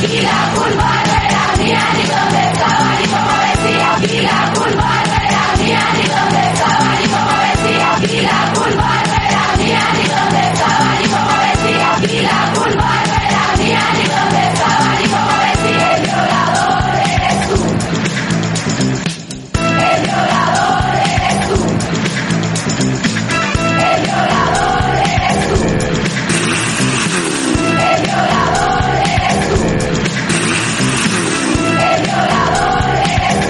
Y la culpa no era mía, ni dónde estaba, ni cómo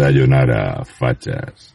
Sayonara, fachas.